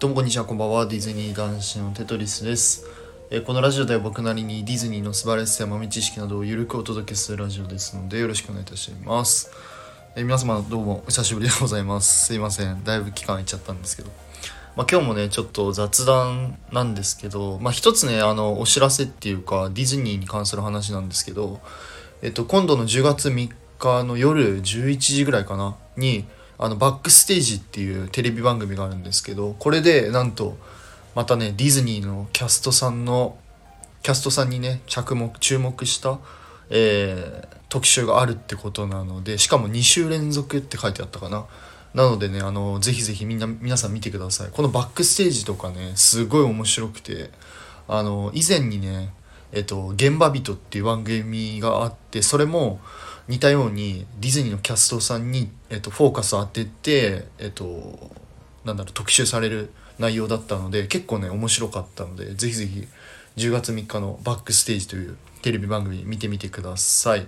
どうもこんにちは、こんばんは。ディズニー男子のテトリスです。えこのラジオでは僕なりにディズニーの素晴らしさや豆知識などをゆるくお届けするラジオですのでよろしくお願いいたします。え皆様どうもお久しぶりでございます。すいません。だいぶ期間空いちゃったんですけど。まあ、今日もね、ちょっと雑談なんですけど、まあ、一つね、あの、お知らせっていうか、ディズニーに関する話なんですけど、えっと、今度の10月3日の夜11時ぐらいかな、に、あの、バックステージっていうテレビ番組があるんですけど、これで、なんと、またね、ディズニーのキャストさんの、キャストさんにね、着目、注目した、えー特集があるってことなので、しかも2週連続って書いてあったかな。なのでね、あの、ぜひぜひみんな、皆さん見てください。このバックステージとかね、すごい面白くて、あの、以前にね、えっと、現場人っていう番組があって、それも似たようにディズニーのキャストさんに、えっと、フォーカスを当てて、えっと、なんだろう、特集される内容だったので、結構ね、面白かったので、ぜひぜひ10月3日のバックステージというテレビ番組見てみてください。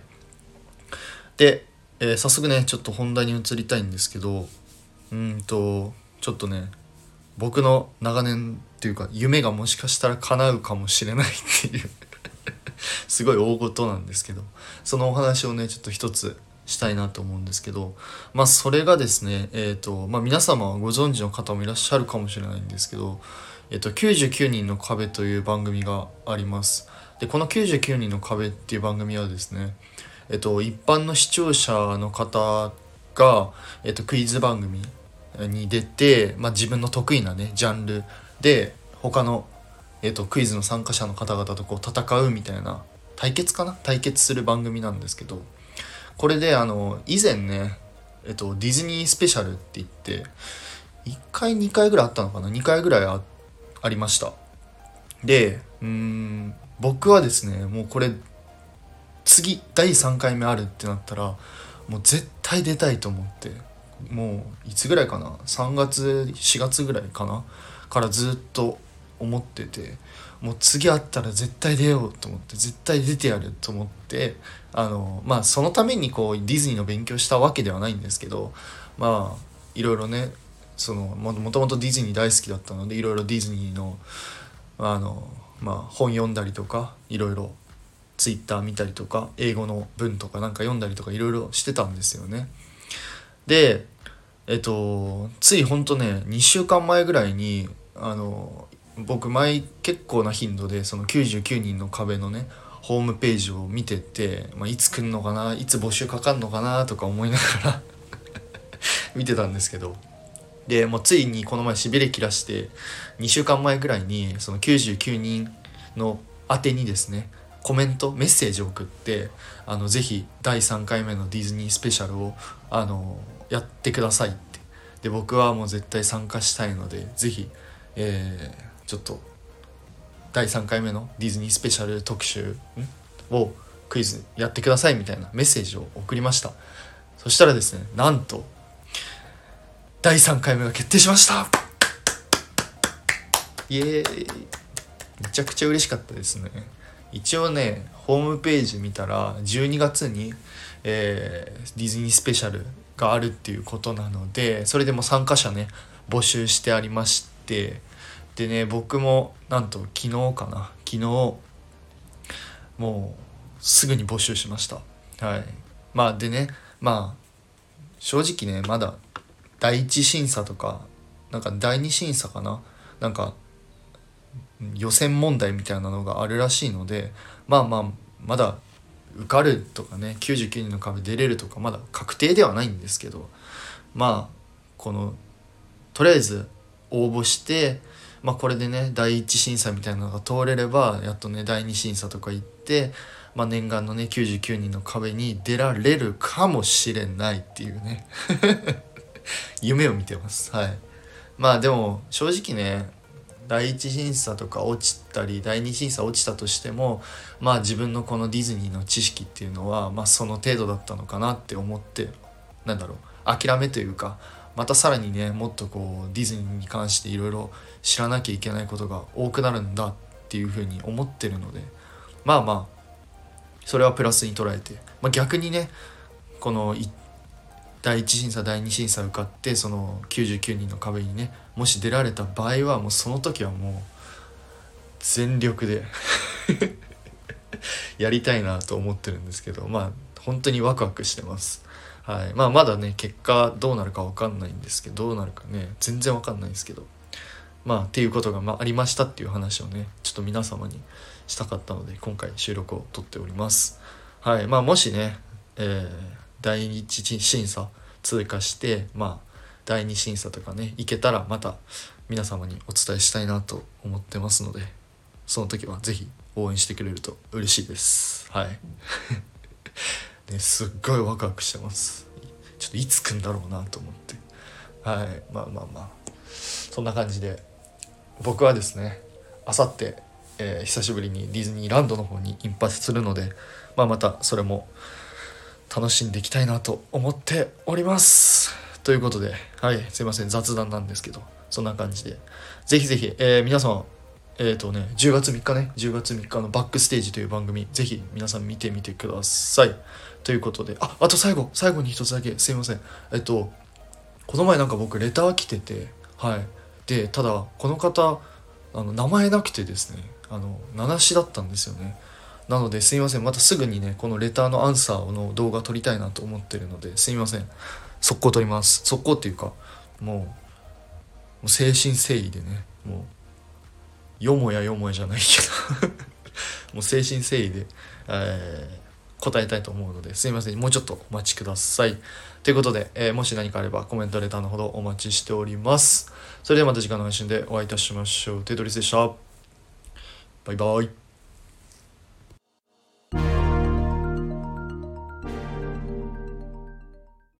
で、えー早速ねちょっと本題に移りたいんですけどうんとちょっとね僕の長年っていうか夢がもしかしたら叶うかもしれないっていうすごい大事なんですけどそのお話をねちょっと一つしたいなと思うんですけどまあそれがですねえっ、とまあ皆様はご存知の方もいらっしゃるかもしれないんですけどえっ、と99人の壁という番組があります。でこの99人の壁っていう番組はですねえっと、一般の視聴者の方が、えっと、クイズ番組に出て、まあ、自分の得意なねジャンルで他の、えっと、クイズの参加者の方々とこう戦うみたいな対決かな？対決する番組なんですけどこれであの以前ね、えっと、ディズニースペシャルって言って1回2回ぐらいあったのかな？2回ぐらいあありました。でうん僕はですねもうこれ次第3回目あるってなったらもう絶対出たいと思ってもういつぐらいかな？3月4月ぐらいかな？からずっと思っててもう次あったら絶対出ようと思って絶対出てやると思ってあのまあそのためにこうディズニーの勉強したわけではないんですけどまあいろいろねそのももともとディズニー大好きだったのでいろいろディズニーのあのまあ本読んだりとかいろいろツイッター見たりとか英語の文とかなんか読んだりとかいろいろしてたんですよね。でえっとついほんとね2週間前ぐらいにあの僕前結構な頻度でその99人の壁のねホームページを見てて、まあ、いつ来んのかないつ募集かかんのかなとか思いながら 見てたんですけど。でもうついにこの前しびれ切らして2週間前ぐらいにその99人の宛てにですねコメントメッセージを送ってあのぜひ第3回目のディズニースペシャルをあのやってくださいって。で僕はもう絶対参加したいのでぜひ、えーちょっと第3回目のディズニースペシャル特集をクイズやってくださいみたいなメッセージを送りました。そしたらですねなんと第3回目が決定しました。イエーイ。めちゃくちゃ嬉しかったですね。一応ねホームページ見たら12月に、えーディズニースペシャルがあるっていうことなのでそれでも参加者ね募集してありましてでね僕もなんと昨日かな。昨日もうすぐに募集しました。はい。まあでねまあ正直ねまだ第一審査とかなんか第二審査かな。なんか予選問題みたいなのがあるらしいのでまあまあまだ受かるとかね99人の壁出れるとかまだ確定ではないんですけどまあこのとりあえず応募してまあこれでね第一審査みたいなのが通れればやっとね第二審査とか行って、まあ、念願のね99人の壁に出られるかもしれないっていうね。夢を見てます。はい。まあでも正直ね第一審査とか落ちたり第二審査落ちたとしてもまあ自分のこのディズニーの知識っていうのはまあその程度だったのかなって思ってなんだろう諦めというかまたさらにねもっとこうディズニーに関していろいろ知らなきゃいけないことが多くなるんだっていうふうに思ってるのでまあまあそれはプラスに捉えて、まあ、逆にねこの第一審査第二審査受かってその99人の壁にねもし出られた場合はもうその時はもう全力で やりたいなと思ってるんですけどまあ本当にワクワクしてます。はい。まあまだね結果どうなるか分かんないんですけどどうなるかね全然分かんないんですけど。まあっていうことがまありましたっていう話をねちょっと皆様にしたかったので今回収録を撮っております。はい。まあもしね、えー、第一審査通過してまあ第二審査とかね行けたらまた皆様にお伝えしたいなと思ってますのでその時は是非応援してくれると嬉しいです。はい。ねすっごいワクワクしてます。ちょっといつ来んだろうなと思って。はいまあまあまあ。そんな感じで僕はですねあさってえ、久しぶりにディズニーランドの方に引発するので、まあ、またそれも楽しんでいきたいなと思っております。ということではいすいません雑談なんですけどそんな感じで。ぜひぜひ、えー、皆さんえっ、ー、とね、10月3日ね、10月3日のバックステージという番組、ぜひ皆さん見てみてください。ということで、あ、あと最後、最後に一つだけ、すいません。えっと、この前なんか僕レター来てて、はい。で、ただ、この方、あの、名前なくてですね、あの、名無しだったんですよね。なのですいません。またすぐにね、このレターのアンサーの動画撮りたいなと思ってるので、すいません。速攻撮ります。速攻っていうか、もう、もう誠心誠意でね、もう、よもやよもやじゃないけど。もう誠心誠意で、えー、答えたいと思うのですいません。もうちょっとお待ちください。ということで、えー、もし何かあればコメントレターのほどお待ちしております。それではまた次回の配信でお会いいたしましょう。テトリスでした。バイバイ。